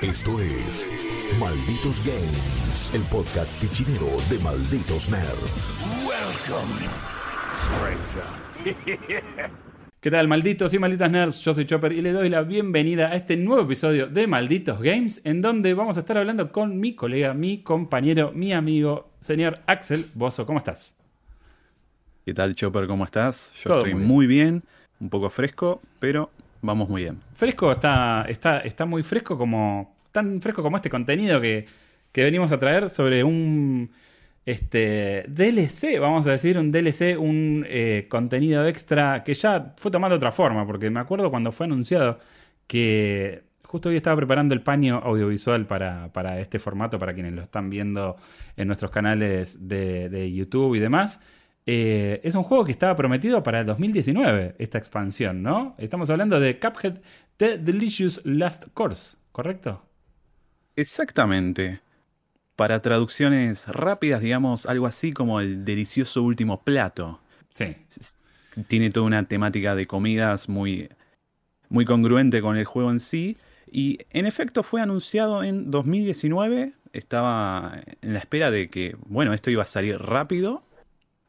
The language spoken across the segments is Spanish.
Esto es Malditos Games, el podcast tichinero de Malditos Nerds. ¿Qué tal, malditos y malditas nerds? Yo soy Chopper y le doy la bienvenida a este nuevo episodio de Malditos Games, en donde vamos a estar hablando con mi colega, mi compañero, mi amigo, señor Axel Bozo. ¿Cómo estás? ¿Qué tal, Chopper? ¿Cómo estás? Yo Todo estoy muy muy bien. un poco fresco, pero vamos muy bien. Fresco está, está, está muy fresco como. tan fresco como este contenido que, que venimos a traer sobre un este DLC, vamos a decir, un DLC, un eh, contenido extra que ya fue tomando otra forma, porque me acuerdo cuando fue anunciado que justo hoy estaba preparando el paño audiovisual para, para este formato, para quienes lo están viendo en nuestros canales de, de YouTube y demás. Eh, es un juego que estaba prometido para el 2019, esta expansión, ¿no? Estamos hablando de Cuphead The Delicious Last Course, ¿correcto? Exactamente. Para traducciones rápidas, digamos, algo así como el delicioso último plato. Sí. Tiene toda una temática de comidas muy, muy congruente con el juego en sí. Y en efecto fue anunciado en 2019. Estaba en la espera de que, bueno, esto iba a salir rápido.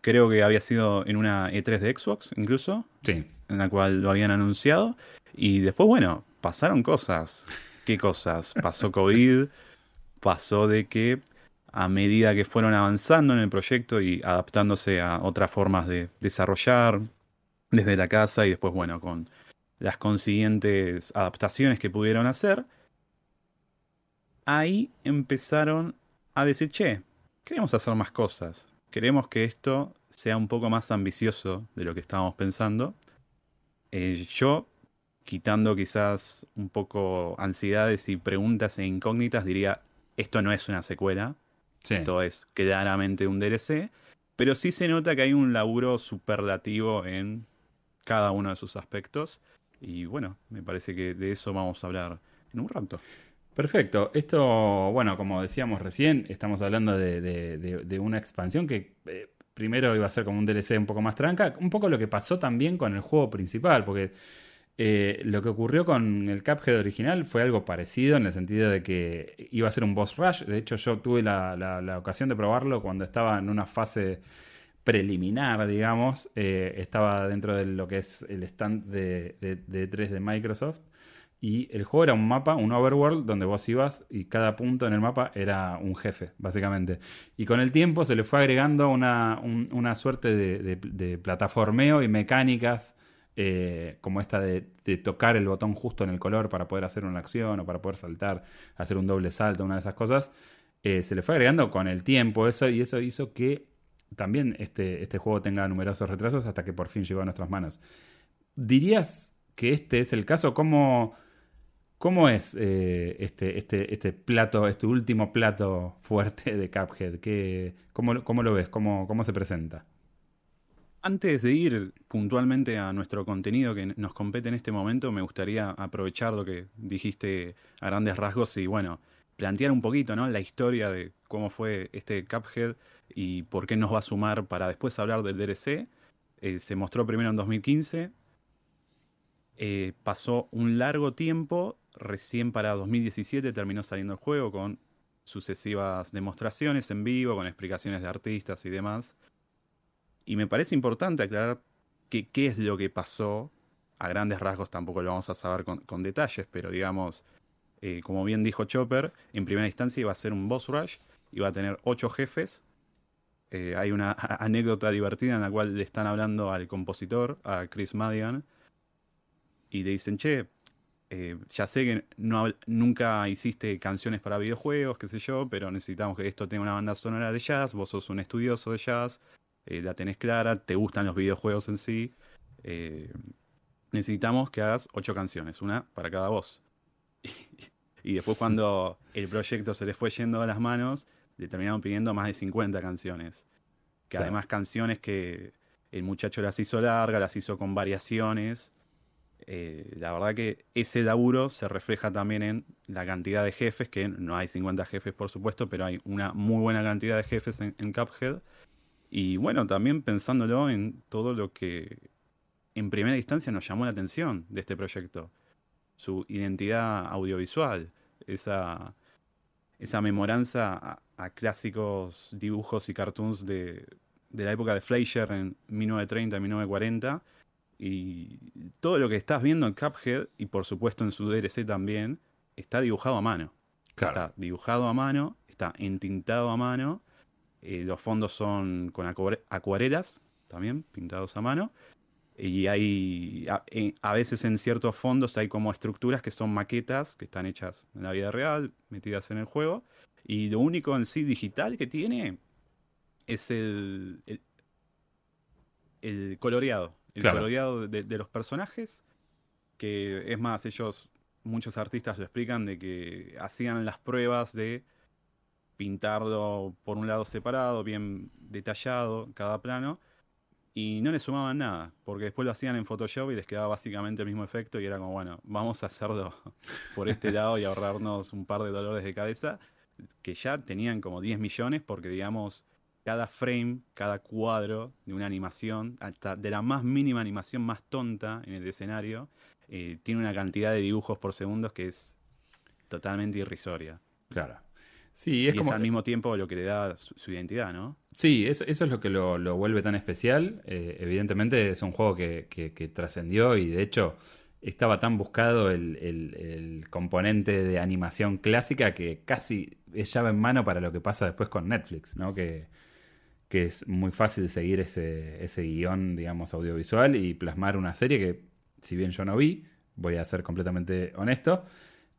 Creo que había sido en una E3 de Xbox incluso. Sí. en la cual lo habían anunciado. Y después, bueno, pasaron cosas. ¿Qué cosas? Pasó COVID, pasó de que a medida que fueron avanzando en el proyecto y adaptándose a otras formas de desarrollar desde la casa y después, bueno, con las consiguientes adaptaciones que pudieron hacer, ahí empezaron a decir, che, queremos hacer más cosas, queremos que esto sea un poco más ambicioso de lo que estábamos pensando. Eh, yo, quitando quizás un poco ansiedades y preguntas e incógnitas, diría, esto no es una secuela, Sí. esto es claramente un DLC, pero sí se nota que hay un laburo superlativo en cada uno de sus aspectos. Y bueno, me parece que de eso vamos a hablar en un rato. Perfecto. Esto, bueno, como decíamos recién, estamos hablando de, una expansión que eh, primero iba a ser como un DLC un poco más tranca. Un poco lo que pasó también con el juego principal, porque eh, lo que ocurrió con el Cuphead original fue algo parecido en el sentido de que iba a ser un boss rush. De hecho, yo tuve la, ocasión de probarlo cuando estaba en una fase preliminar, digamos. Eh, estaba dentro de lo que es el stand de, de, de 3 de Microsoft. Y el juego era un mapa, un overworld, donde vos ibas y cada punto en el mapa era un jefe, básicamente. Y con el tiempo se le fue agregando una, un- una suerte de, plataformeo y mecánicas, eh, como esta de, de tocar el botón justo en el color para poder hacer una acción o para poder saltar, hacer un doble salto, una de esas cosas. Eh, se le fue agregando con el tiempo eso y eso hizo que también este, este juego tenga numerosos retrasos hasta que por fin llegó a nuestras manos. ¿Dirías que este es el caso? ¿Cómo, cómo es eh, este, este, este plato, este último plato fuerte de Cuphead? ¿Qué, cómo, cómo lo ves? ¿Cómo, ¿Cómo se presenta? Antes de ir puntualmente a nuestro contenido que nos compete en este momento, me gustaría aprovechar lo que dijiste a grandes rasgos y bueno, plantear un poquito, ¿no? La historia de cómo fue este Cuphead y por qué nos va a sumar para después hablar del DLC. Eh, se mostró primero en 2015. Eh, pasó un largo tiempo, recién para 2017 terminó saliendo el juego con sucesivas demostraciones en vivo, con explicaciones de artistas y demás. Y me parece importante aclarar que, qué es lo que pasó. A grandes rasgos tampoco lo vamos a saber con, detalles, pero digamos, eh, como bien dijo Chopper, en primera instancia iba a ser un boss rush, iba a tener ocho jefes. Eh, hay una anécdota divertida en la cual le están hablando al compositor, a Chris Madigan, y le dicen, che, eh, ya sé que no, nunca hiciste canciones para videojuegos, qué sé yo, pero necesitamos que esto tenga una banda sonora de jazz, vos sos un estudioso de jazz, eh, la tenés clara, te gustan los videojuegos en sí. eh, necesitamos que hagas ocho canciones, una para cada voz. y después cuando el proyecto se les fue yendo a las manos, le terminaron pidiendo más de 50 canciones. Que Claro. además canciones que el muchacho las hizo largas, las hizo con variaciones. Eh, la verdad que ese laburo se refleja también en la cantidad de jefes, que no hay 50 jefes por supuesto, pero hay una muy buena cantidad de jefes en, en Cuphead. Y bueno, también pensándolo en todo lo que en primera instancia nos llamó la atención de este proyecto. su identidad audiovisual, esa, esa memoranza a, clásicos dibujos y cartoons de, de la época de Fleischer en 1930, 1940. Y todo lo que estás viendo en Cuphead, y por supuesto en su DLC también, está dibujado a mano. Está dibujado a mano, está entintado a mano. Eh, los fondos son con acuarelas, también pintados a mano. Y hay, a, veces en ciertos fondos hay como estructuras que son maquetas que están hechas en la vida real, metidas en el juego. Y lo único en sí digital que tiene es el, el, coloreado. El coloreado de, los personajes. Que es más, ellos, muchos artistas lo explican de que hacían las pruebas de pintarlo por un lado separado, bien detallado cada plano y no le sumaban nada, porque después lo hacían en Photoshop y les quedaba básicamente el mismo efecto y era como, bueno, vamos a hacerlo por este lado y ahorrarnos un par de dolores de cabeza, que ya tenían como 10 millones porque digamos, cada frame, cada cuadro de una animación, hasta de la más mínima animación más tonta en el escenario, eh, tiene una cantidad de dibujos por segundos que es totalmente irrisoria. Claro. Sí, es y como... es al mismo tiempo lo que le da su, identidad, ¿no? Sí, eso, es lo que lo, vuelve tan especial. Eh, evidentemente es un juego que, trascendió y de hecho estaba tan buscado el, componente de animación clásica que casi es llave en mano para lo que pasa después con Netflix, ¿no? Que, que es muy fácil seguir ese, ese guion, digamos, audiovisual y plasmar una serie que, si bien yo no vi, voy a ser completamente honesto,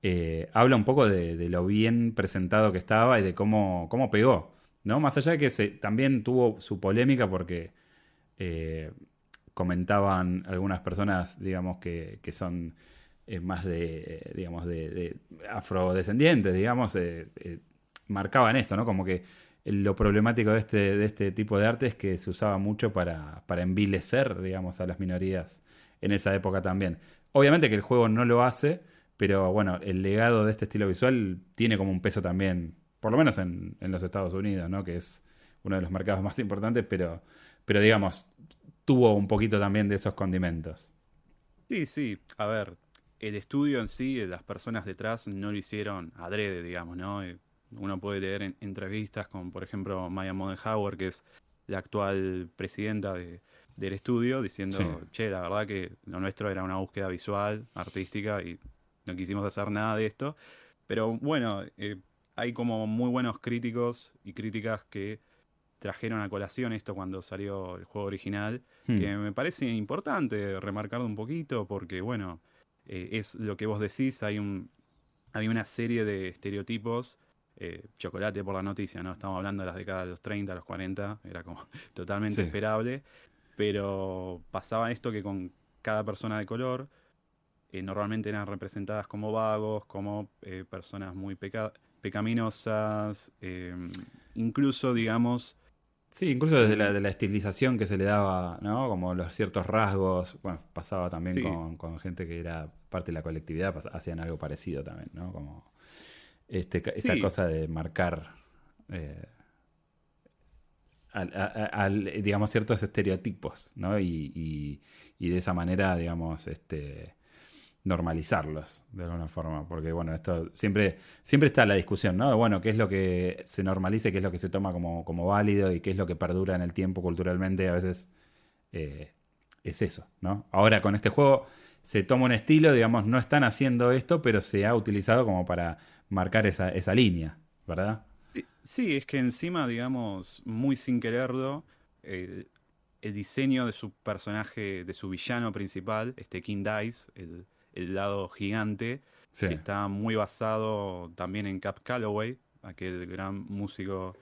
eh, habla un poco de, lo bien presentado que estaba y de cómo, cómo pegó. ¿no? Más allá de que también tuvo su polémica porque eh, comentaban algunas personas, digamos, que, son eh, más de, digamos, de, afrodescendientes, digamos, marcaban esto, ¿no? Como que lo problemático de este, de este tipo de arte es que se usaba mucho para, para envilecer, digamos, a las minorías en esa época también. Obviamente que el juego no lo hace, pero bueno, el legado de este estilo visual tiene como un peso también, por lo menos en, los Estados Unidos, ¿no? Que es uno de los mercados más importantes, pero, pero digamos, tuvo un poquito también de esos condimentos. Sí, sí. A ver, el estudio en sí, las personas detrás no lo hicieron adrede, digamos, ¿no? Uno puede leer en entrevistas con, por ejemplo, Maya Modenhauer, que es la actual presidenta del estudio, diciendo, che, la verdad que lo nuestro era una búsqueda visual, artística, y no quisimos hacer nada de esto. Pero bueno, eh, hay como muy buenos críticos y críticas que trajeron a colación esto cuando salió el juego original, hmm. que me parece importante remarcarlo un poquito, porque bueno, eh, es lo que vos decís, hay un hay una serie de estereotipos, eh, chocolate por la noticia, ¿no? Estamos hablando de las décadas de los 30, los 40, era como totalmente esperable, pero pasaba esto que con cada persona de color eh, normalmente eran representadas como vagos, como eh, personas muy pecaminosas, em, incluso, digamos... Sí, incluso desde la, de la estilización que se le daba, ¿no? Como los ciertos rasgos, bueno, pasaba también con, gente que era parte de la colectividad, hacían algo parecido también, ¿no? Como este, esta cosa de marcar... Eh, digamos, ciertos estereotipos, ¿no? Y, y, de esa manera, digamos, este, normalizarlos de alguna forma, porque bueno, esto siempre, siempre está la discusión, ¿no? Bueno, qué es lo que se normaliza, qué es lo que se toma como, como válido y qué es lo que perdura en el tiempo culturalmente, a veces eh, es eso, ¿no? Ahora con este juego se toma un estilo, digamos, no están haciendo esto, pero se ha utilizado como para marcar esa, esa línea, ¿verdad? Sí, es que encima, digamos, muy sin quererlo, el, el diseño de su personaje, de su villano principal, este King Dice, el, el lado gigante, que está muy basado también en Cap Calloway, aquel gran músico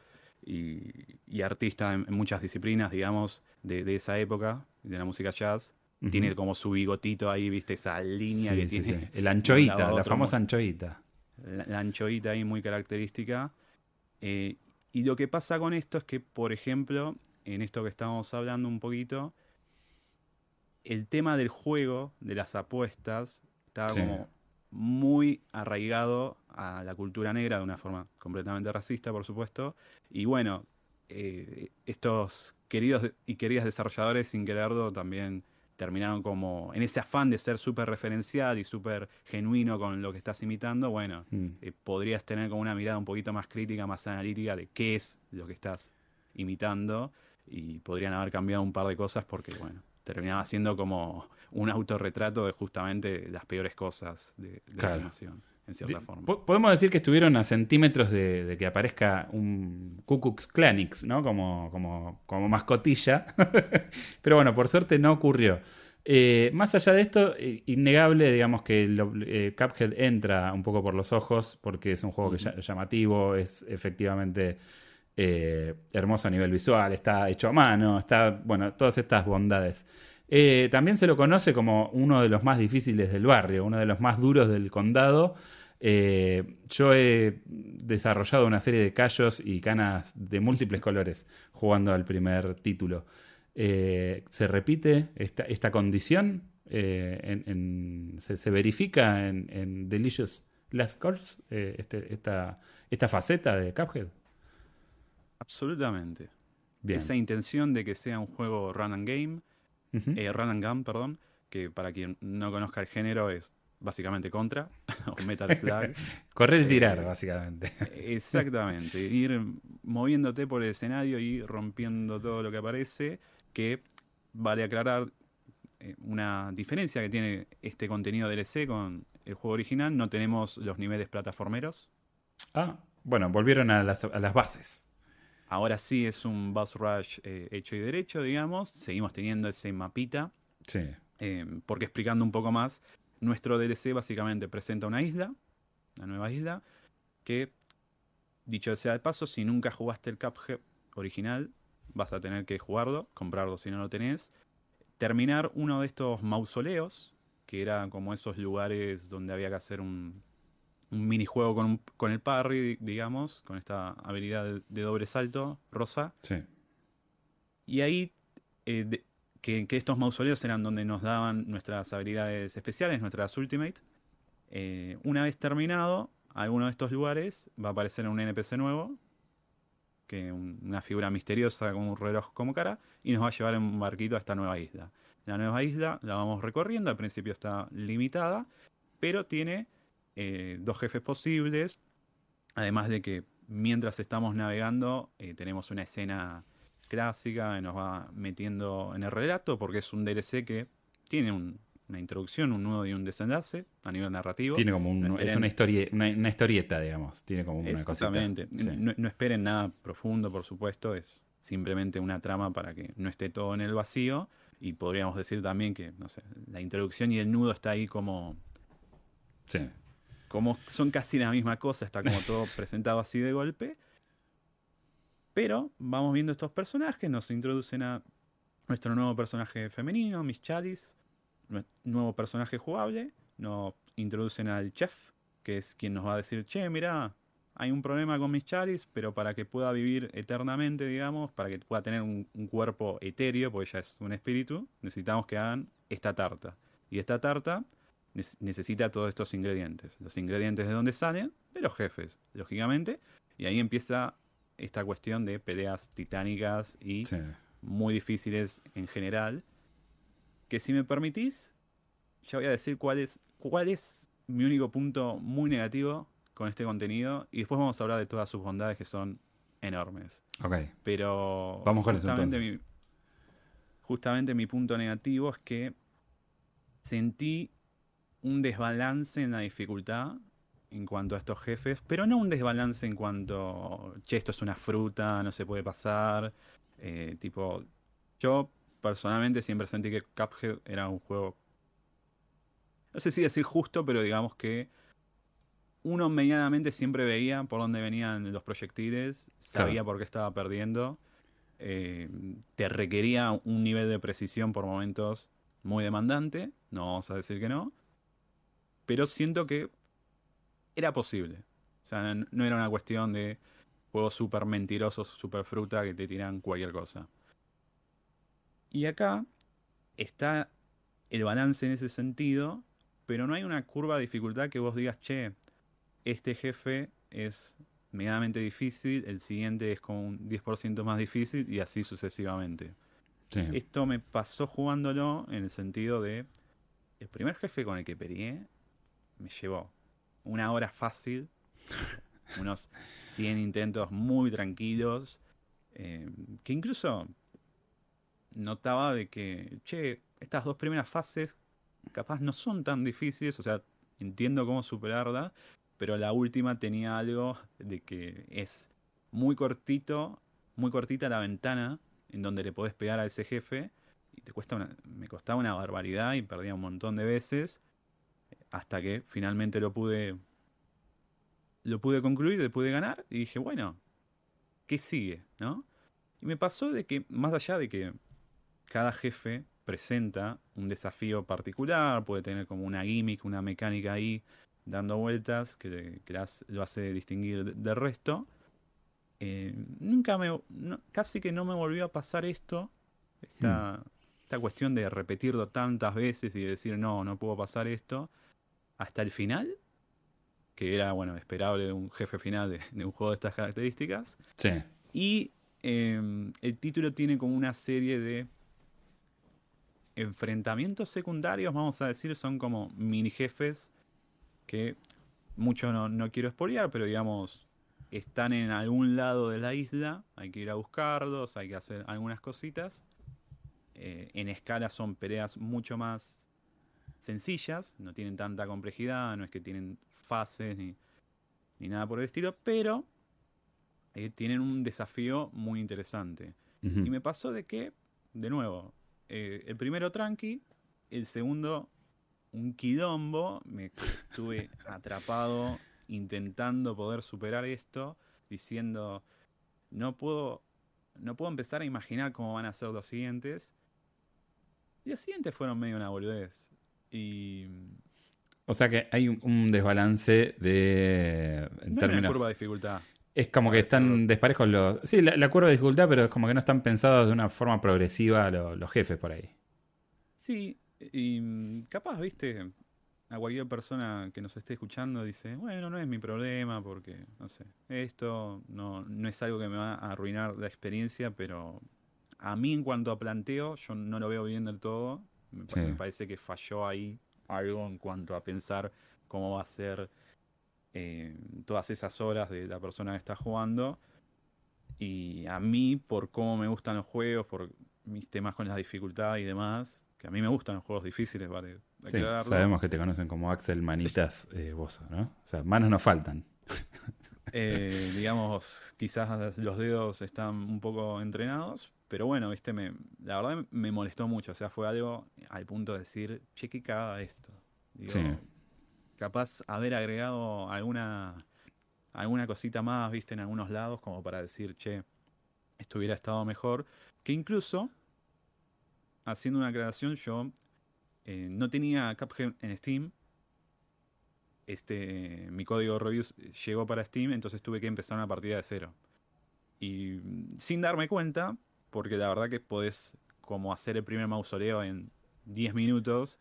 y, artista en, muchas disciplinas, digamos, de, esa época, de la música jazz. Tiene como su bigotito ahí, viste, esa línea que tiene. El anchoita, la famosa anchoita. La, anchoita ahí muy característica. Eh, y lo que pasa con esto es que, por ejemplo, en esto que estamos hablando un poquito, el tema del juego, de las apuestas, estaba como muy arraigado a la cultura negra de una forma completamente racista, por supuesto. Y bueno, eh, estos queridos y queridas desarrolladores, sin quererlo, también terminaron como en ese afán de ser súper referencial y súper genuino con lo que estás imitando, bueno, Mm. eh, podrías tener como una mirada un poquito más crítica, más analítica de qué es lo que estás imitando y podrían haber cambiado un par de cosas porque, bueno, terminaba siendo como un autorretrato de justamente las peores cosas de, de Claro. la animación, en cierta forma. po- Podemos decir que estuvieron a centímetros de, de que aparezca un Ku Klux Klanix, ¿no? Como, como, como mascotilla. Pero bueno, por suerte no ocurrió. Eh, más allá de esto, eh, innegable, digamos que lo- eh, Cuphead entra un poco por los ojos, porque es un juego que ya- llamativo, es efectivamente eh, hermoso a nivel visual, está hecho a mano, está, bueno, todas estas bondades. También se lo conoce como uno de los más difíciles del barrio, uno de los más duros del condado. Eh, yo he desarrollado una serie de callos y canas de múltiples colores jugando al primer título. Eh, ¿Se repite esta, esta condición? Eh, en- en- se, se verifica en, en Delicious Last Course este- esta, esta faceta de Cuphead? Absolutamente. Bien. Esa intención de que sea un juego run and game, Ujú. eh, run and gun, perdón, que para quien no conozca el género es básicamente contra, o Metal Slug. Correr y tirar, eh, básicamente. Exactamente, ir moviéndote por el escenario y rompiendo todo lo que aparece, que vale aclarar eh, una diferencia que tiene este contenido DLC con el juego original, no tenemos los niveles plataformeros, Ah, bueno, volvieron a las, a las bases. ahora sí es un Buzz Rush eh, hecho y derecho, digamos, seguimos teniendo ese mapita, Sí. eh, porque explicando un poco más, nuestro DLC básicamente presenta una isla, una nueva isla, que, dicho sea de paso, si nunca jugaste el Cuphead original, vas a tener que jugarlo, comprarlo si no lo tenés, terminar uno de estos mausoleos, que eran como esos lugares donde había que hacer un, un minijuego con, un- con el parry, digamos, con esta habilidad de, de doble salto rosa, Sí. y ahí, eh, de- que, estos mausoleos eran donde nos daban nuestras habilidades especiales, nuestras ultimate. Eh, una vez terminado, alguno de estos lugares va a aparecer un NPC nuevo, que un- una figura misteriosa con un reloj como cara, y nos va a llevar en un barquito a esta nueva isla. La nueva isla la vamos recorriendo, al principio está limitada, pero tiene eh, dos jefes posibles, además de que mientras estamos navegando eh, tenemos una escena clásica que nos va metiendo en el relato, porque es un DLC que tiene un- una introducción, un nudo y un desenlace a nivel narrativo. Tiene como un, No es una, historia, una, una historieta, digamos. Tiene como una cosita. Exactamente. Sí. No, no esperen nada profundo, por supuesto, es simplemente una trama para que no esté todo en el vacío. Y podríamos decir también que, no sé, la introducción y el nudo está ahí como, Sí. como son casi la misma cosa, está como todo presentado así de golpe. Pero vamos viendo estos personajes, nos introducen a nuestro nuevo personaje femenino, Miss nue- nuevo personaje jugable, nos introducen al chef, que es quien nos va a decir, che, mira, hay un problema con Miss Chalice, pero para que pueda vivir eternamente, digamos, para que pueda tener un, un cuerpo etéreo, porque ella es un espíritu, necesitamos que hagan esta tarta. Y esta tarta ne- necesita todos estos ingredientes. Los ingredientes de dónde salen, de los jefes, lógicamente. Y ahí empieza esta cuestión de peleas titánicas y Sí. muy difíciles en general. Que si me permitís, ya voy a decir cuál es, cuál es mi único punto muy negativo con este contenido. Y después vamos a hablar de todas sus bondades que son enormes. Ok. Pero Vamos con eso justamente entonces. mi, justamente mi punto negativo es que sentí un desbalance en la dificultad en cuanto a estos jefes, pero no un desbalance en cuanto, che, esto es una fruta, no se puede pasar. eh, tipo, yo personalmente siempre sentí que Cuphead era un juego, no sé si decir justo, pero digamos que uno medianamente siempre veía por dónde venían los proyectiles, sabía Claro. por qué estaba perdiendo. eh, te requería un nivel de precisión por momentos muy demandante, no vamos a decir que no, pero siento que era posible. O sea, no era una cuestión de juegos súper mentirosos, súper fruta que te tiran cualquier cosa. Y acá está el balance en ese sentido, pero no hay una curva de dificultad que vos digas, che, este jefe es medianamente difícil, el siguiente es como un 10% más difícil y así sucesivamente. Sí. Esto me pasó jugándolo en el sentido de. El primer jefe con el que peleé me llevó una hora fácil, unos 100 intentos muy tranquilos, eh, que incluso notaba de que, che, estas dos primeras fases capaz no son tan difíciles, o sea, entiendo cómo superarla, pero la última tenía algo de que es muy cortito, muy cortita la ventana en donde le podés pegar a ese jefe y te cuesta una, me costaba una barbaridad y perdía un montón de veces hasta que finalmente lo pude lo pude concluir, le pude ganar y dije, bueno, ¿qué sigue? ¿No? Y me pasó de que, más allá de que cada jefe presenta un desafío particular, puede tener como una gimmick, una mecánica ahí dando vueltas que, que las- lo hace distinguir de- del resto. Eh, nunca me. no- casi que no me volvió a pasar esto. Esta, esta cuestión de repetirlo tantas veces y decir no, no puedo pasar esto. Hasta el final. Que era, bueno, esperable de un jefe final de, de un juego de estas características. Sí. Y eh, el título tiene como una serie de enfrentamientos secundarios, vamos a decir, son como mini jefes que mucho no, no quiero spoilear, pero digamos, están en algún lado de la isla, hay que ir a buscarlos, hay que hacer algunas cositas. Eh, en escala son peleas mucho más sencillas, no tienen tanta complejidad, no es que tienen fases ni, ni nada por el estilo, pero eh, tienen un desafío muy interesante. Y me pasó de que, de nuevo, eh, el primero tranqui, el segundo un quilombo, me estuve atrapado intentando poder superar esto, diciendo, no puedo, no puedo empezar a imaginar cómo van a ser los siguientes. Y los siguientes fueron medio una boludez. Y O sea que hay un, un desbalance de. En no hay una términos. curva de dificultad. Es como que están desparejos los. Sí, la, la curva de dificultad, pero es como que no están pensados de una forma progresiva lo- los jefes por ahí. Sí, y mm, capaz, viste, a cualquier persona que nos esté escuchando dice, bueno, no es mi problema porque, no sé, esto no, no es algo que me va a arruinar la experiencia, pero a mí en cuanto a planteo, yo no lo veo bien del todo. Me, pa- Sí. me parece que falló ahí algo en cuanto a pensar cómo va a ser eh, todas esas horas de la persona que está jugando. Y a mí, por cómo me gustan los juegos, por mis temas con la dificultad y demás, que a mí me gustan los juegos difíciles, vale. Sí, sabemos que te conocen como Axel Manitas eh, Bozo, ¿no? O sea, manos no faltan. Eh, digamos, quizás los dedos están un poco entrenados, pero bueno, viste, me, la verdad me molestó mucho. O sea, fue algo al punto de decir, che, qué cagada esto. Digo, Sí. Capaz haber agregado alguna, alguna cosita más, viste, en algunos lados, como para decir, che, esto hubiera estado mejor. Que incluso, haciendo una aclaración, yo eh, no tenía Cuphead en Steam. Este, mi código reviews llegó para Steam, entonces tuve que empezar una partida de cero. Y mm, sin darme cuenta, porque la verdad que podés como hacer el primer mausoleo en 10 minutos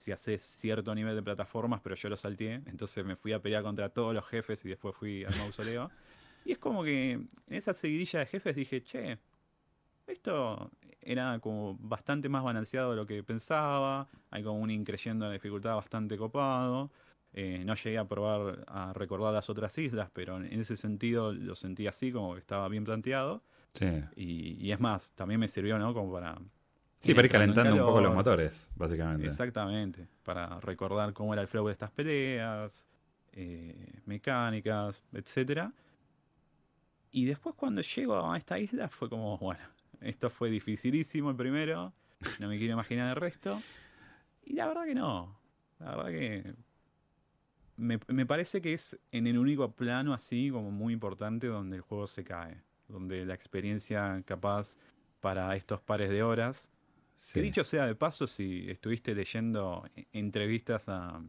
si haces cierto nivel de plataformas, pero yo lo salteé, entonces me fui a pelear contra todos los jefes y después fui al mausoleo. y es como que en esa seguidilla de jefes dije, che, esto era como bastante más balanceado de lo que pensaba, hay como un increyendo en la dificultad bastante copado. Eh, no llegué a probar a recordar las otras islas, pero en ese sentido lo sentí así, como que estaba bien planteado. Sí. Y, y es más, también me sirvió, ¿no? Como para. Sí, para ir calentando un poco los motores, básicamente. Exactamente, para recordar cómo era el flow de estas peleas, eh, mecánicas, etcétera. Y después cuando llego a esta isla fue como, bueno, esto fue dificilísimo el primero, no me quiero imaginar el resto. Y la verdad que no, la verdad que me, me parece que es en el único plano así como muy importante donde el juego se cae, donde la experiencia capaz para estos pares de horas Sí. que dicho sea de paso, si estuviste leyendo e- entrevistas a,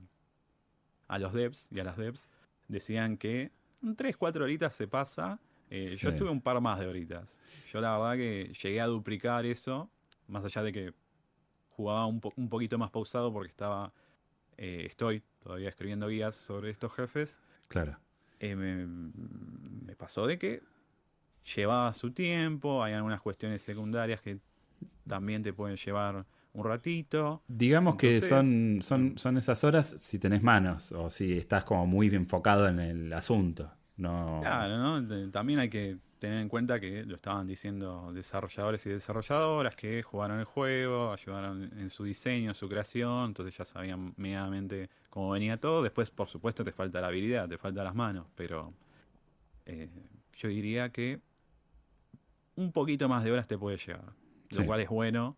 a los devs y a las devs, decían que en 3, 4 horitas se pasa. Eh, Sí. Yo estuve un par más de horitas. Yo la verdad que llegué a duplicar eso, más allá de que jugaba un, po- un poquito más pausado porque estaba, eh, estoy todavía escribiendo guías sobre estos jefes. Claro. Eh, me, me pasó de que llevaba su tiempo, hay algunas cuestiones secundarias que también te pueden llevar un ratito. Digamos que son, son, son esas horas si tenés manos o si estás como muy enfocado en el asunto. No, Claro, ¿no? También hay que tener en cuenta que lo estaban diciendo desarrolladores y desarrolladoras que jugaron el juego, ayudaron en su diseño, su creación, entonces ya sabían medianamente cómo venía todo. Después, por supuesto, te falta la habilidad, te faltan las manos, pero eh, yo diría que un poquito más de horas te puede llegar, lo cual es bueno,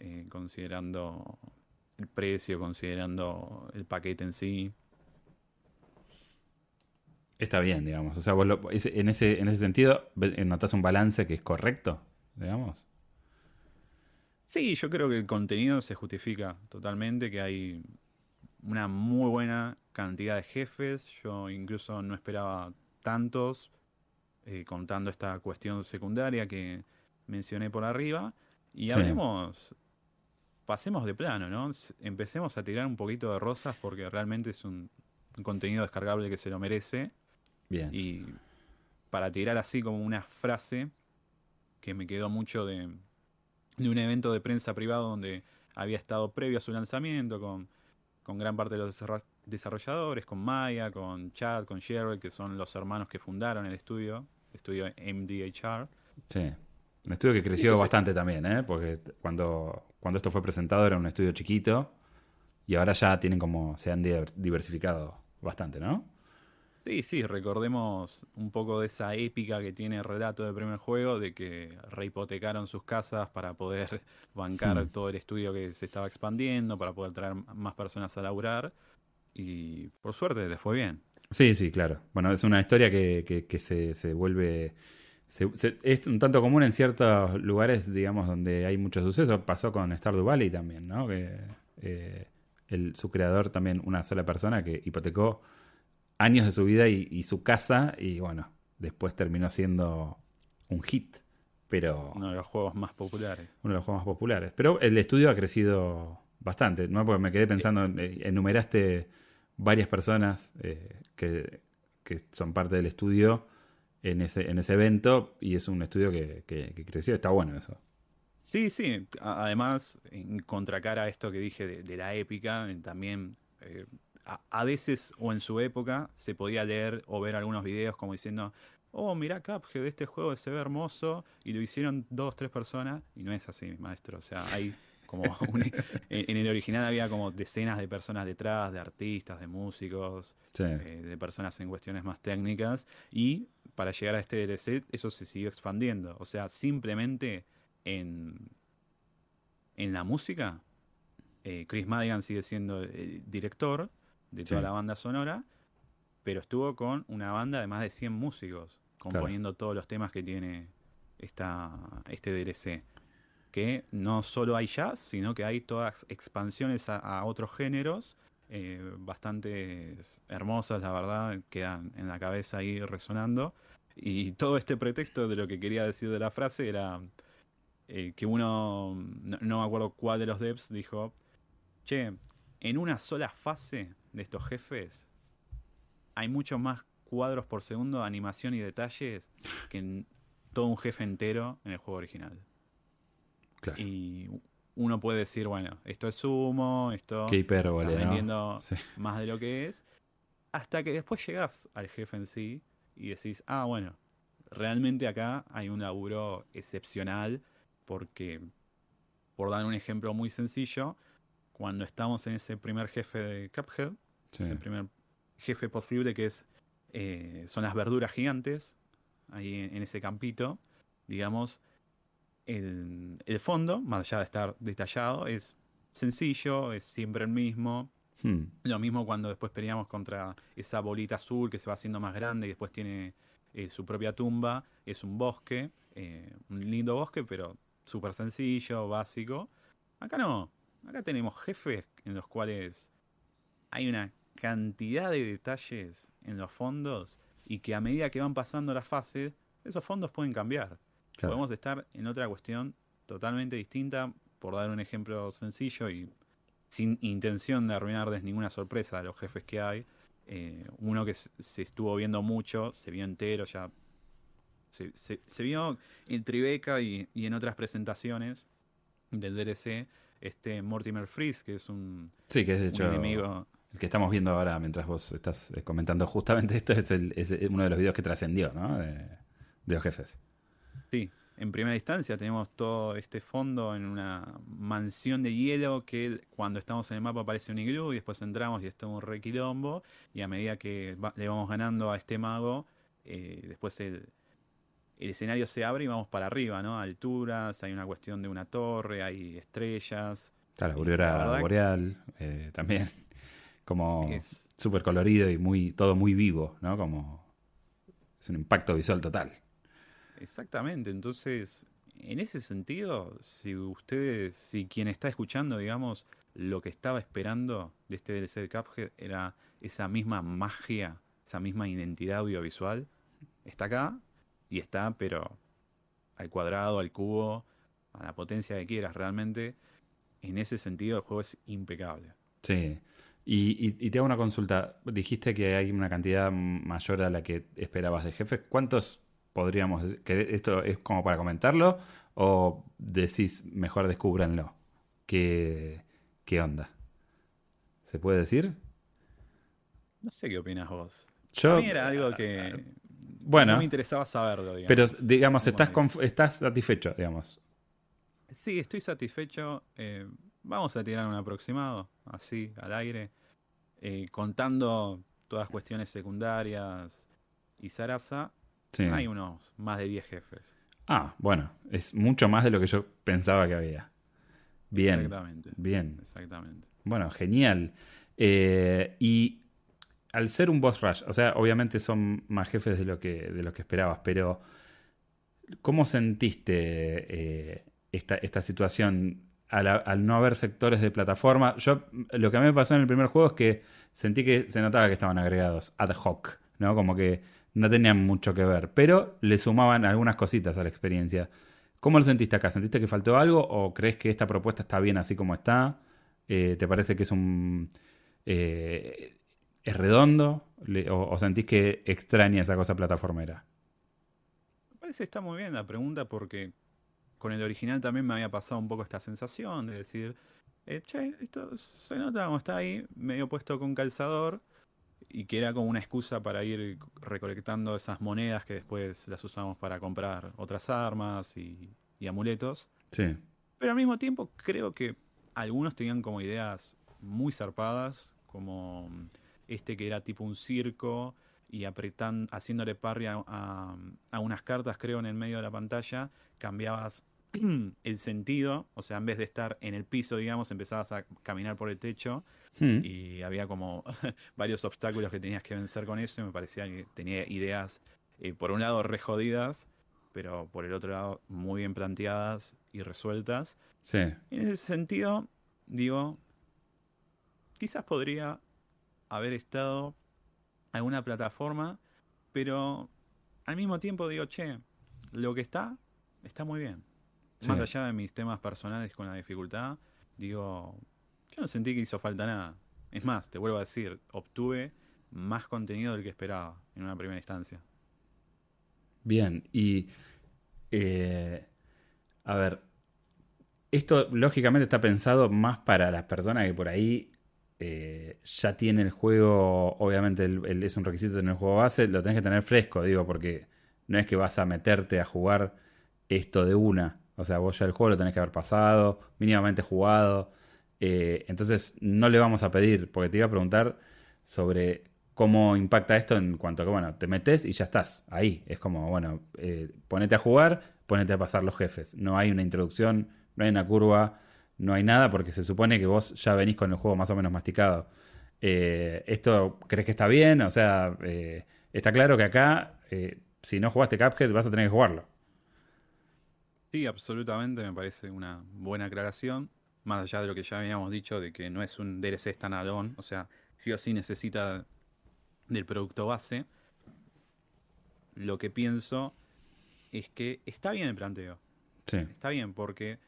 eh, considerando el precio, considerando el paquete en sí. Está bien, digamos. O sea, vos lo- en, ese, en ese sentido, ve- ¿notás un balance que es correcto? Digamos. Sí, yo creo que el contenido se justifica totalmente, que hay una muy buena cantidad de jefes. Yo incluso no esperaba tantos, eh, contando esta cuestión secundaria que mencioné por arriba. Y Sí. hablemos, pasemos de plano, ¿no? Empecemos a tirar un poquito de rosas porque realmente es un, un contenido descargable que se lo merece. Bien. Y para tirar así como una frase que me quedó mucho de, de un evento de prensa privado donde había estado previo a su lanzamiento con, con gran parte de los desarrolladores, con Maya, con Chad, con Sherry, que son los hermanos que fundaron el estudio, estudio MDHR. Sí. Un estudio que creció Sí, bastante también, ¿eh? Porque cuando, cuando esto fue presentado era un estudio chiquito y ahora ya tienen como, se han diver- diversificado bastante, ¿no? Sí, sí, recordemos un poco de esa épica que tiene el relato del primer juego, de que rehipotecaron sus casas para poder bancar Hmm. todo el estudio que se estaba expandiendo, para poder traer más personas a laburar. Y por suerte les fue bien. Sí, sí, claro. Bueno, es una historia que, que- que se, se vuelve... se- se- es un tanto común en ciertos lugares, digamos, donde hay muchos sucesos. Pasó con Stardew Valley también, ¿no? Que eh, el, su creador también, una sola persona que hipotecó años de su vida y, y su casa y bueno, después terminó siendo un hit, pero Uno de los juegos más populares. uno de los juegos más populares. Pero el estudio ha crecido bastante, ¿no? Porque me quedé pensando, eh, enumeraste varias personas eh, que, que son parte del estudio en ese, en ese evento y es un estudio que, que- creció, está bueno eso. Sí, sí. Además, en contracara a esto que dije de, la épica, eh, también eh, a, a veces o en su época se podía leer o ver algunos videos como diciendo, oh, mirá Cuphead, este juego se ve hermoso y lo hicieron dos, tres personas y no es así, maestro. O sea, hay como un- en, en el original había como decenas de personas detrás, de artistas, de músicos, Sí, eh, de personas en cuestiones más técnicas y para llegar a este DLC eso se siguió expandiendo. O sea, simplemente en, en la música, eh, Chris Madigan sigue siendo el director de toda Sí. la banda sonora, pero estuvo con una banda de más de 100 músicos componiendo todos los temas que tiene esta, este DLC. Que no solo hay jazz, sino que hay todas expansiones a, otros géneros eh, bastante hermosas, la verdad, quedan en la cabeza ahí resonando. Y todo este pretexto de lo que quería decir de la frase era eh, que uno, no, no me acuerdo cuál de los devs, dijo, che, en una sola fase de estos jefes hay muchos más cuadros por segundo, animación y detalles que en todo un jefe entero en el juego original. Claro. Y uno puede decir, bueno, esto es sumo, esto Qué hipérbole, está ¿no? vendiendo Sí. más de lo que es, hasta que después llegás al jefe en sí y decís, ah, bueno, realmente acá hay un laburo excepcional porque, por dar un ejemplo muy sencillo, cuando estamos en ese primer jefe de Cuphead, Sí. ese primer jefe posible que es eh, son las verduras gigantes, ahí en, en ese campito, digamos, el, el fondo, más allá de estar detallado, es sencillo, es siempre el mismo, Hmm. lo mismo cuando después peleamos contra esa bolita azul que se va haciendo más grande y después tiene eh, su propia tumba. Es un bosque, eh, un lindo bosque, pero súper sencillo, básico. Acá no. Acá tenemos jefes en los cuales hay una cantidad de detalles en los fondos y que a medida que van pasando las fases, esos fondos pueden cambiar. Claro. Podemos estar en otra cuestión totalmente distinta, por dar un ejemplo sencillo y sin intención de arruinarles ninguna sorpresa a los jefes que hay. Eh, uno que se estuvo viendo mucho, se vio entero, ya se, se- se vio en Tribeca y, y en otras presentaciones, del DLC este Mortimer Freeze, que es un, Sí, que es de un hecho enemigo. el que estamos viendo ahora mientras vos estás eh, comentando justamente esto. Es, el, es uno de los videos que trascendió, ¿no? De, de los jefes. Sí, en primera instancia tenemos todo este fondo en una mansión de hielo que cuando estamos en el mapa aparece un iglú y después entramos y está un requilombo y a medida que va- le vamos ganando a este mago, eh, después el, el escenario se abre y vamos para arriba, ¿no? Alturas, hay una cuestión de una torre, hay estrellas. Está la aurora verdad boreal eh, también. Como súper colorido y muy todo muy vivo, ¿no? Como es un impacto visual total. Exactamente, entonces, en ese sentido, si ustedes, si quien está escuchando, digamos, lo que estaba esperando de este DLC de Cuphead era esa misma magia, esa misma identidad audiovisual, está acá y está, pero al cuadrado, al cubo, a la potencia que quieras, realmente, en ese sentido el juego es impecable. Sí. Y, y- y te hago una consulta. Dijiste que hay una cantidad mayor a la que esperabas de jefes. ¿Cuántos podríamos decir? que ¿Esto es como para comentarlo? ¿O decís mejor descúbranlo? ¿Qué, qué onda? ¿Se puede decir? No sé qué opinas vos. Yo, a mí era algo que bueno, no me interesaba saberlo, digamos. pero digamos, ¿Cómo estás, estás satisfecho, digamos. Sí, estoy satisfecho. Eh, vamos a tirar un aproximado, así, al aire, eh, contando todas cuestiones secundarias y Sarasa. Sí. Hay unos más de 10 jefes. Ah, bueno, es mucho más de lo que yo pensaba que había. Bien, Exactamente. bien. Exactamente. Bueno, genial. Eh, y al ser un boss rush, o sea, obviamente son más jefes de lo que, de lo que esperabas, pero ¿cómo sentiste eh, esta, esta situación al, al no haber sectores de plataforma? Yo, lo que a mí me pasó en el primer juego es que sentí que se notaba que estaban agregados ad hoc, ¿no? Como que no tenían mucho que ver, pero le sumaban algunas cositas a la experiencia. ¿Cómo lo sentiste acá? ¿Sentiste que faltó algo o crees que esta propuesta está bien así como está? Eh, ¿Te parece que es un... eh, es redondo? Le- o, sentís que extraña esa cosa plataformera? Me parece que está muy bien la pregunta porque con el original también me había pasado un poco esta sensación de decir, eh, che, esto se nota como está ahí, medio puesto con calzador, y que era como una excusa para ir recolectando esas monedas que después las usamos para comprar otras armas y, y amuletos. Sí. Pero al mismo tiempo creo que algunos tenían como ideas muy zarpadas, como este que era tipo un circo y apretan, haciéndole parry a, a- a unas cartas, creo, en el medio de la pantalla, cambiabas el sentido, o sea, en vez de estar en el piso, digamos, empezabas a caminar por el techo Hmm. y había como varios obstáculos que tenías que vencer con eso y me parecía que tenía ideas, eh, por un lado, re jodidas, pero por el otro lado, muy bien planteadas y resueltas. Sí. En ese sentido, digo, quizás podría haber estado alguna plataforma, pero al mismo tiempo digo, che, lo que está, está muy bien. Sí. Más allá de mis temas personales con la dificultad, digo, yo no sentí que hizo falta nada. Es más, te vuelvo a decir, obtuve más contenido del que esperaba en una primera instancia. Bien. Y... eh, a ver. Esto lógicamente está pensado más para las personas que por ahí eh, ya tienen el juego, obviamente el- el- es un requisito tener el juego base, lo tenés que tener fresco, digo, porque no es que vas a meterte a jugar esto de una. O sea, vos ya el juego lo tenés que haber pasado, mínimamente jugado. Eh, entonces no le vamos a pedir, porque te iba a preguntar sobre cómo impacta esto en cuanto a que, bueno, te metes y ya estás ahí. Es como, bueno, eh, ponete a jugar, ponete a pasar los jefes. No hay una introducción, no hay una curva, no hay nada, porque se supone que vos ya venís con el juego más o menos masticado. Eh, ¿Esto crees que está bien? O sea, está claro que acá, si no jugaste Cuphead, vas a tener que jugarlo. Sí, absolutamente, me parece una buena aclaración. Más allá de lo que ya habíamos dicho, de que no es un DLC standalone, o sea, sí o sí necesita del producto base. Lo que pienso es que está bien el planteo. Sí. Está bien, porque,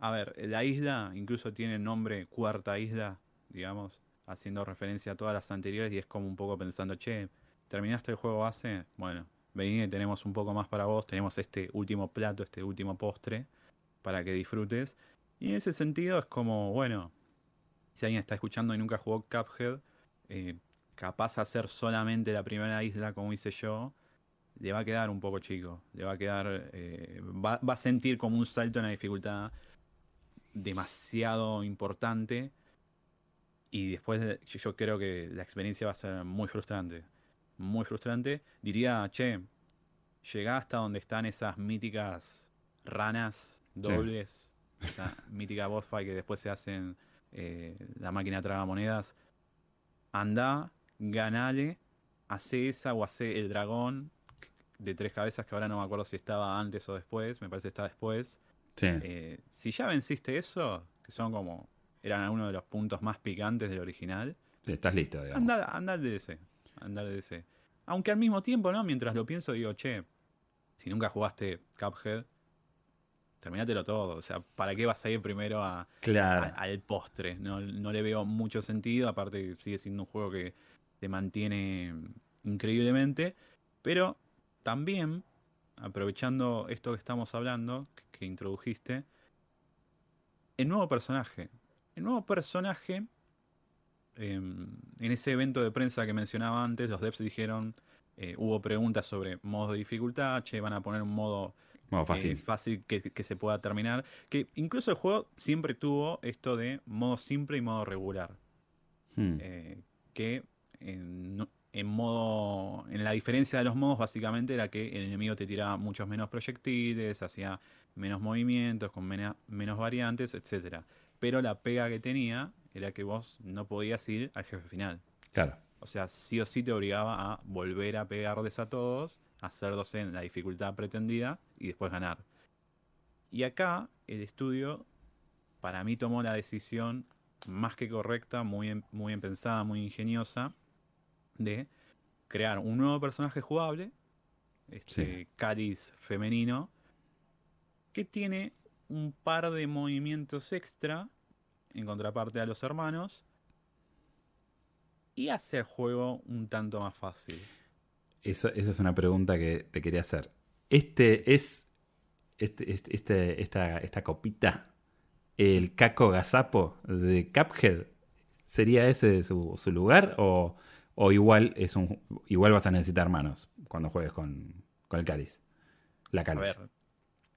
a ver, la isla incluso tiene nombre Cuarta Isla, digamos, haciendo referencia a todas las anteriores, y es como un poco pensando, che, ¿terminaste el juego base? Bueno, vení, tenemos un poco más para vos, tenemos este último plato, este último postre, para que disfrutes. Y en ese sentido es como, bueno, si alguien está escuchando y nunca jugó Cuphead, eh, capaz hacer solamente la primera isla como hice yo, le va a quedar un poco chico. Le va a quedar. eh, va, a sentir como un salto en la dificultad demasiado importante. Y después de- yo creo que la experiencia va a ser muy frustrante. Muy frustrante. Diría, che, llegá hasta donde están esas míticas ranas dobles. Esa mítica boss fight que después se hacen eh, la máquina traga monedas. Andá, ganale, hace esa o hace el dragón de tres cabezas que ahora no me acuerdo si estaba antes o después, me parece que está después. Sí. Eh, si ya venciste eso, que son como, eran uno de los puntos más picantes del original, Sí, Estás listo, digamos. anda, anda al DLC, anda al DLC. Aunque al mismo tiempo, ¿no? Mientras lo pienso, digo, che, si nunca jugaste Cuphead, terminátelo todo. O sea, ¿para qué vas a ir primero a, Claro. a- al postre. No, no le veo mucho sentido, aparte sigue siendo un juego que te mantiene increíblemente, pero también, aprovechando esto que estamos hablando, que, que introdujiste, el nuevo personaje. El nuevo personaje, eh, en ese evento de prensa que mencionaba antes, los devs dijeron, eh, hubo preguntas sobre modos de dificultad, che, van a poner un modo Modo eh, fácil. que, que se pueda terminar. Que incluso el juego siempre tuvo esto de modo simple y modo regular. Hmm. Eh, que en, no- en modo. En la diferencia de los modos, básicamente era que el enemigo te tiraba muchos menos proyectiles, hacía menos movimientos, con mena- menos variantes, etcétera. Pero la pega que tenía era que vos no podías ir al jefe final. Claro. O sea, sí o sí te obligaba a volver a pegarles a todos, hacerlos en la dificultad pretendida y después ganar. Y acá el estudio, para mí, tomó la decisión más que correcta, muy bien, muy bien pensada, muy ingeniosa, de crear un nuevo personaje jugable, este Sí. Femenino, que tiene un par de movimientos extra en contraparte a los hermanos y hace el juego un tanto más fácil. Eso, esa es una pregunta que te quería hacer. Este es. Este, este- este- esta, esta copita. El Caco Gazapo de Cuphead. ¿Sería ese su, su lugar? O, o igual es un igual vas a necesitar manos cuando juegues con, con el cáliz? La A cáliz. ver,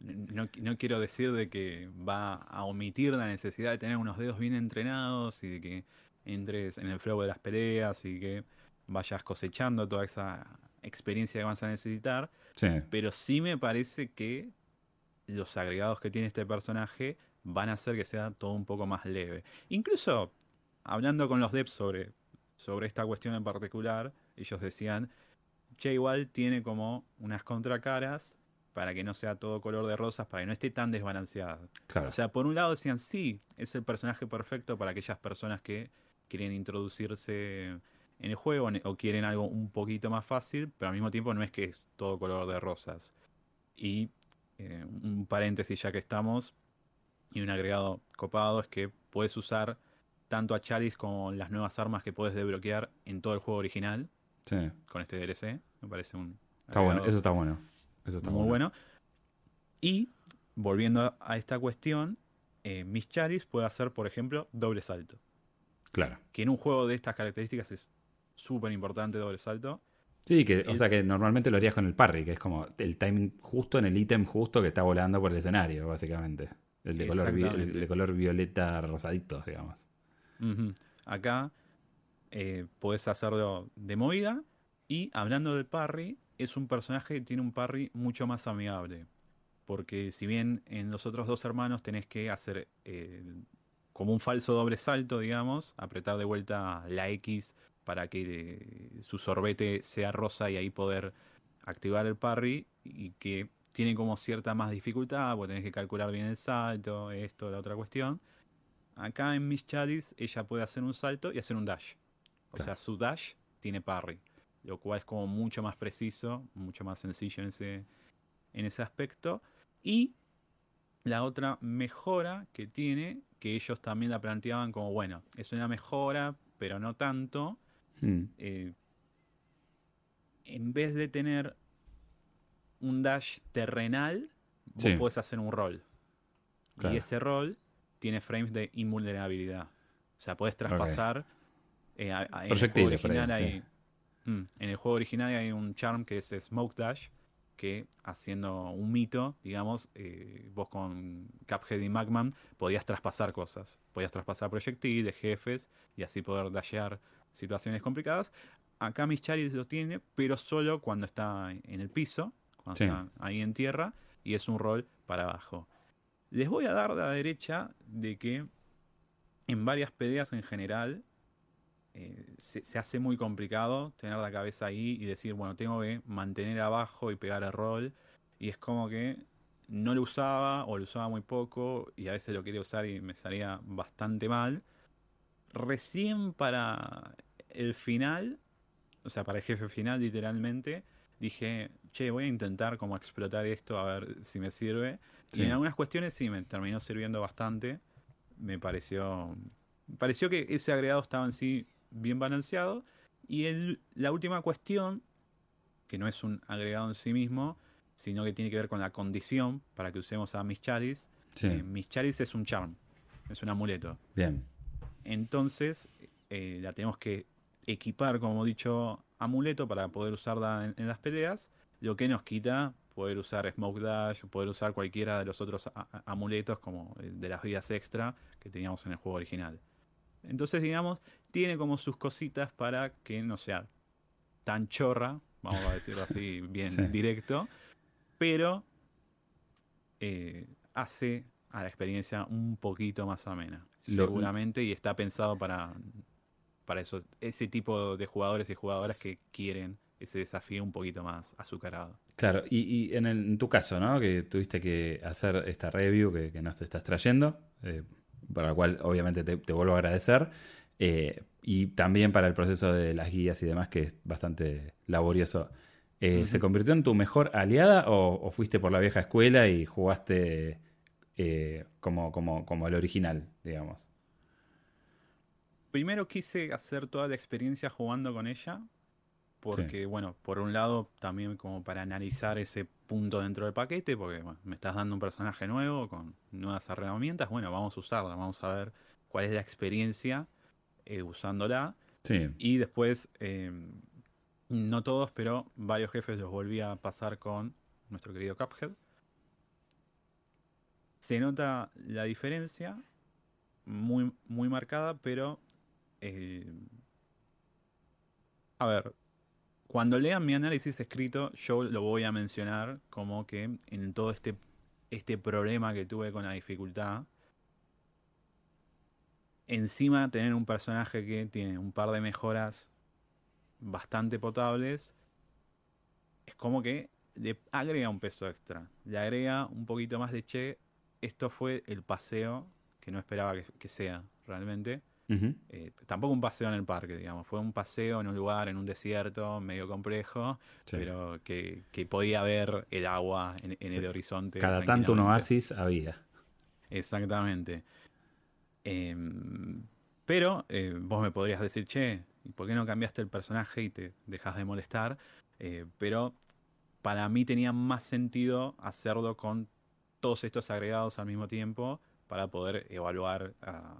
no, no quiero decir de que va a omitir la necesidad de tener unos dedos bien entrenados y de que entres en el flow de las peleas y que vayas cosechando toda esa experiencia que vas a necesitar, Sí. pero sí me parece que los agregados que tiene este personaje van a hacer que sea todo un poco más leve. Incluso hablando con los devs sobre, sobre esta cuestión en particular, ellos decían, che, igual tiene como unas contracaras para que no sea todo color de rosas, para que no esté tan desbalanceado. Claro. O sea, por un lado decían, sí, es el personaje perfecto para aquellas personas que quieren introducirse en el juego ne- o quieren algo un poquito más fácil, pero al mismo tiempo no es que es todo color de rosas. Y eh, un paréntesis ya que estamos, y un agregado copado es que puedes usar tanto a Chalice como las nuevas armas que puedes desbloquear en todo el juego original sí. con este DLC. Me parece un Está bueno. Eso está bueno. Eso está muy bueno. Y volviendo a esta cuestión, eh, Miss Chalice puede hacer, por ejemplo, doble salto. Claro. Que en un juego de estas características es súper importante doble salto. Sí, que, o sea que normalmente lo harías con el parry, que es como el timing justo en el ítem justo que está volando por el escenario, básicamente. El de color, el de color violeta rosadito, digamos. Acá eh, podés hacerlo de movida. Y hablando del parry, es un personaje que tiene un parry mucho más amigable. Porque si bien en los otros dos hermanos tenés que hacer eh, como un falso doble salto, digamos, apretar de vuelta la X para que eh, su sorbete sea rosa y ahí poder activar el parry y que tiene como cierta más dificultad, porque tenés que calcular bien el salto, esto, la otra cuestión. Acá en Miss Chalice ella puede hacer un salto y hacer un dash. O Claro. sea, su dash tiene parry, lo cual es como mucho más preciso, mucho más sencillo en ese, en ese aspecto. Y la otra mejora que tiene, que ellos también la planteaban como, bueno, es una mejora, pero no tanto. Hmm. eh, en vez de tener un dash terrenal, vos Sí. podés hacer un roll. Claro. Y ese roll tiene frames de invulnerabilidad. O sea, podés traspasar. eh, a- a- en el juego Proyectiles, por ahí, original sí. Mm, en el juego original hay un charm que es Smoke Dash, que haciendo un mito, digamos, eh, vos con Cuphead y Magman podías traspasar cosas. Podías traspasar proyectiles, jefes, y así poder dashear situaciones complicadas. Acá Miss Charis lo tiene, pero solo cuando está en el piso, cuando Sí. está ahí en tierra, y es un rol para abajo. Les voy a dar de la derecha de que en varias peleas en general eh, se, se hace muy complicado tener la cabeza ahí y decir, bueno, tengo que mantener abajo y pegar el rol. Y es como que no lo usaba o lo usaba muy poco y a veces lo quería usar y me salía bastante mal. Recién para el final, o sea, para el jefe final literalmente, dije, che, voy a intentar como explotar esto a ver si me sirve. Sí. Y en algunas cuestiones sí me terminó sirviendo bastante. Me pareció. me pareció que ese agregado estaba en sí bien balanceado. Y el- la última cuestión, que no es un agregado en sí mismo, sino que tiene que ver con la condición para que usemos a Miss Chalice. Sí, Eh, es un charm, es un amuleto. bien. Entonces, eh, la tenemos que equipar, como he dicho, amuleto para poder usarla en, en las peleas, lo que nos quita poder usar Smoke Dash, poder usar cualquiera de los otros amuletos como de las vidas extra que teníamos en el juego original. Entonces, digamos, tiene como sus cositas para que no sea tan chorra, vamos a decirlo así bien Sí. directo, pero eh, hace a la experiencia un poquito más amena, Lo- seguramente, y está pensado para, para eso, ese tipo de jugadores y jugadoras que quieren ese desafío un poquito más azucarado. Claro, y, y en, el- en tu caso, ¿no? Que tuviste que hacer esta review que, que nos estás trayendo, eh, para la cual obviamente te, te vuelvo a agradecer, eh, y también para el proceso de las guías y demás, que es bastante laborioso. Eh, ¿Se convirtió en tu mejor aliada o, o fuiste por la vieja escuela y jugaste eh, como, como, como el original, digamos? Primero quise hacer toda la experiencia jugando con ella, porque, bueno, por un lado también como para analizar ese punto dentro del paquete, porque bueno, me estás dando un personaje nuevo con nuevas herramientas, bueno, vamos a usarla, vamos a ver cuál es la experiencia eh, usándola. Sí, Y después, eh, no todos, pero varios jefes los volví a pasar con nuestro querido Cuphead. Se nota la diferencia, muy, muy marcada, pero... eh, a ver, cuando lean mi análisis escrito, yo lo voy a mencionar como que en todo este, este problema que tuve con la dificultad, encima tener un personaje que tiene un par de mejoras bastante potables, es como que le agrega un peso extra. Le agrega un poquito más de che. Esto fue el paseo que no esperaba que, que sea realmente. Eh, tampoco un paseo en el parque, digamos. Fue un paseo en un lugar, en un desierto, medio complejo, Sí. pero que, que podía ver el agua en, en el horizonte. Cada tanto un oasis había. Exactamente. Em, pero eh, vos me podrías decir, che, ¿y por qué no cambiaste el personaje y te dejas de molestar? Eh, pero para mí tenía más sentido hacerlo con todos estos agregados al mismo tiempo para poder evaluar a,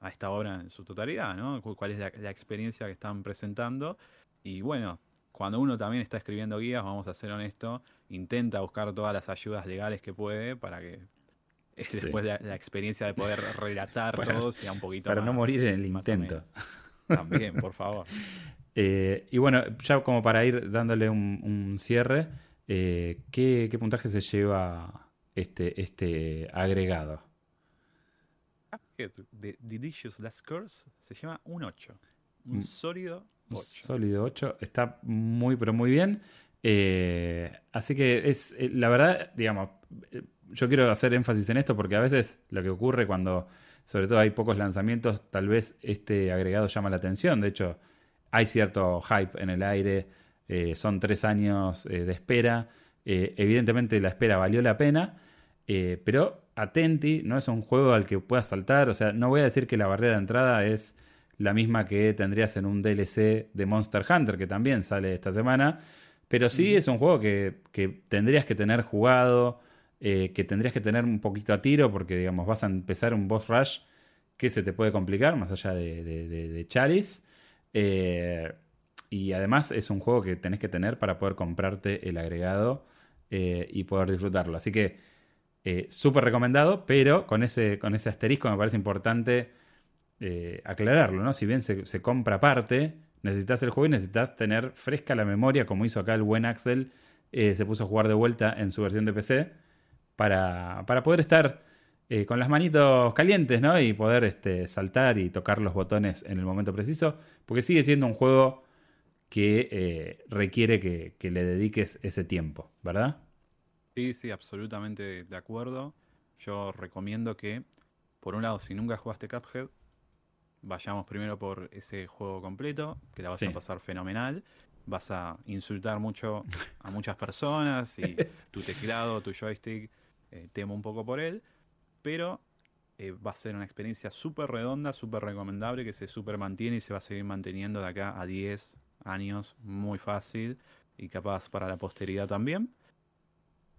a esta obra en su totalidad, ¿no? Cu- ¿Cuál es la, la experiencia que están presentando? Y bueno, cuando uno también está escribiendo guías, vamos a ser honestos, intenta buscar todas las ayudas legales que puede para que Sí. después de la, la experiencia de poder relatar Para- todo sea un poquito Para no más- morir en el intento. También, por favor. Eh, y bueno, ya como para ir dándole un, un cierre, eh, ¿qué, qué puntaje se lleva este, este agregado? De Delicious Last Curse se llama un 8. Un Mm. sólido Un 8. Sólido 8. Está muy, pero muy bien. Eh, así que es, eh, la verdad, digamos, eh, yo quiero hacer énfasis en esto porque a veces lo que ocurre cuando, sobre todo hay pocos lanzamientos, tal vez este agregado llama la atención. De hecho, hay cierto hype en el aire. eh, son tres años de espera. Evidentemente la espera valió la pena. Eh, pero atenti, no es un juego al que puedas saltar. O sea, no voy a decir que la barrera de entrada es la misma que tendrías en un DLC de Monster Hunter, que también sale esta semana. Pero sí es un juego que, que tendrías que tener jugado. eh, que tendrías que tener un poquito a tiro porque, digamos, vas a empezar un boss rush que se te puede complicar más allá de, de, Charis. Eh, y además es un juego que tenés que tener para poder comprarte el agregado y poder disfrutarlo. Así que súper recomendado, pero con ese, con ese asterisco me parece importante aclararlo, ¿no? Si bien se, se compra aparte, necesitas el juego y necesitas tener fresca la memoria, como hizo acá el buen Axel, eh, se puso a jugar de vuelta en su versión de PC, para, poder estar eh, con las manitos calientes, ¿no? Y poder este, saltar y tocar los botones en el momento preciso, porque sigue siendo un juego que eh, requiere que, que le dediques ese tiempo, ¿verdad? Sí, sí, absolutamente de acuerdo. Yo recomiendo que, por un lado, si nunca jugaste Cuphead, vayamos primero por ese juego completo, que la vas a pasar fenomenal. Vas a insultar mucho a muchas personas y tu teclado, tu joystick, eh, temo un poco por él. Pero eh, va a ser una experiencia súper redonda, súper recomendable, que se súper mantiene y se va a seguir manteniendo de acá a 10 años, muy fácil y capaz para la posteridad también.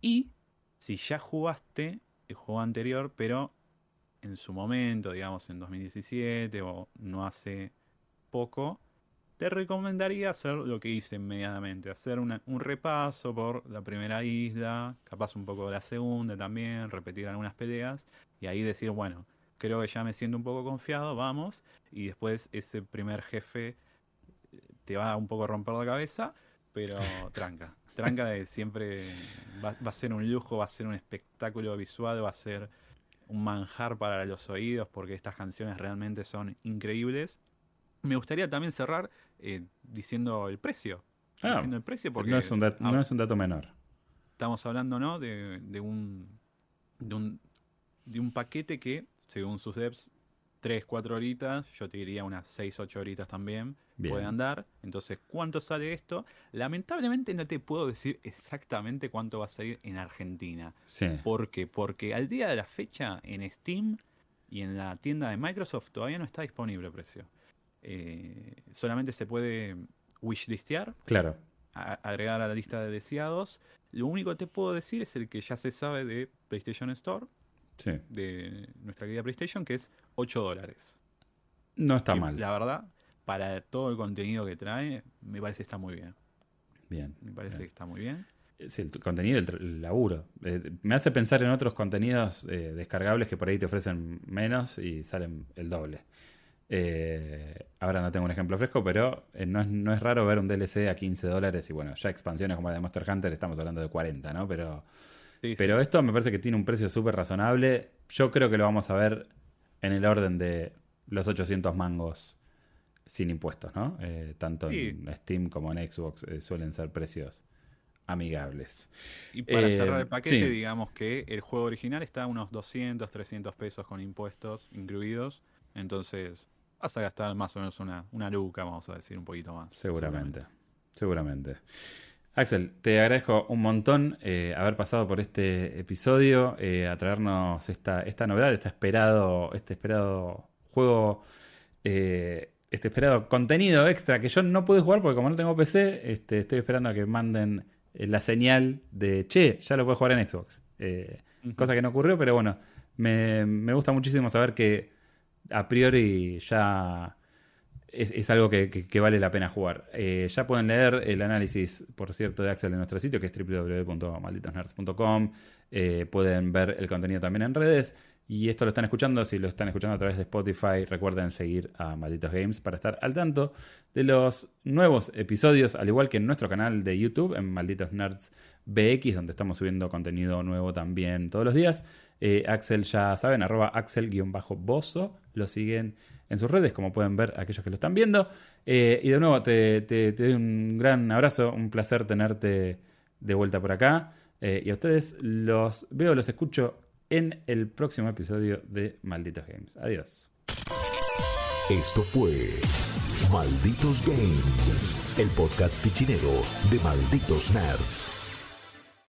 Y si ya jugaste el juego anterior, pero en su momento, digamos en 2017 o no hace poco, te recomendaría hacer lo que hice inmediatamente, hacer un repaso por la primera isla, capaz un poco de la segunda también, repetir algunas peleas y ahí decir, bueno, creo que ya me siento un poco confiado, vamos, y después ese primer jefe te va un poco a romper la cabeza, pero tranca, tranca de siempre va a ser un lujo, va a ser un espectáculo visual, va a ser un manjar para los oídos porque estas canciones realmente son increíbles. Me gustaría también cerrar eh, diciendo el precio. Ah, diciendo el precio porque no es, un no es un dato menor. Estamos hablando ¿no? de, de, un, de, un, de un paquete que, según sus devs, 3, 4 horitas, yo te diría unas 6, 8 horitas también puede andar. Entonces, ¿cuánto sale esto? Lamentablemente no te puedo decir exactamente cuánto va a salir en Argentina. Sí. ¿Por qué? Porque al día de la fecha en Steam y en la tienda de Microsoft todavía no está disponible el precio. Eh, solamente se puede wishlistear. Claro. agregar a la lista de deseados. Lo único que te puedo decir es el que ya se sabe de PlayStation Store de nuestra querida PlayStation, que es 8 dólares. No está mal. La verdad, para todo el contenido que trae, me parece que está muy bien. Bien. Me parece que está muy bien. Sí, el contenido, el, laburo. Eh, me hace pensar en otros contenidos eh, descargables que por ahí te ofrecen menos y salen el doble. Eh, ahora no tengo un ejemplo fresco, pero no es, no, es, raro ver un DLC a 15 dólares y bueno, ya expansiones como la de Monster Hunter estamos hablando de 40, ¿no? Pero pero esto me parece que tiene un precio súper razonable. Yo creo que lo vamos a ver en el orden de los 800 mangos sin impuestos, ¿no? Eh, tanto en Steam como en Xbox eh, suelen ser precios amigables. Y para eh, cerrar el paquete, digamos que el juego original está a unos 200, 300 pesos con impuestos incluidos. Entonces vas a gastar más o menos una, una luca, vamos a decir, un poquito más. seguramente. seguramente. Axel, te agradezco un montón eh, haber pasado por este episodio, eh, a traernos esta, esta novedad, este esperado, este esperado juego, eh, este esperado contenido extra que yo no pude jugar porque como no tengo PC, este, estoy esperando a que manden la señal de, che, ya lo puedo jugar en Xbox. Cosa que no ocurrió, pero bueno, me, me gusta muchísimo saber que a priori ya es, algo que, vale la pena jugar. Eh, ya pueden leer el análisis, por cierto, de Axel en nuestro sitio, que es www.malditosnerds.com. Eh, pueden ver el contenido también en redes. Y esto lo están escuchando, si lo están escuchando a través de Spotify, recuerden seguir a Malditos Games para estar al tanto de los nuevos episodios, al igual que en nuestro canal de YouTube, en Malditos Nerds BX, donde estamos subiendo contenido nuevo también todos los días. Eh, Axel, ya saben, arroba Axel-Bozo, lo siguen en sus redes, como pueden ver aquellos que lo están viendo. Eh, y de nuevo, te, doy un gran abrazo, un placer tenerte de vuelta por acá. Eh, y a ustedes los veo, los escucho en el próximo episodio de Malditos Games. Adiós. Esto fue Malditos Games, el podcast pichinero de Malditos Nerds.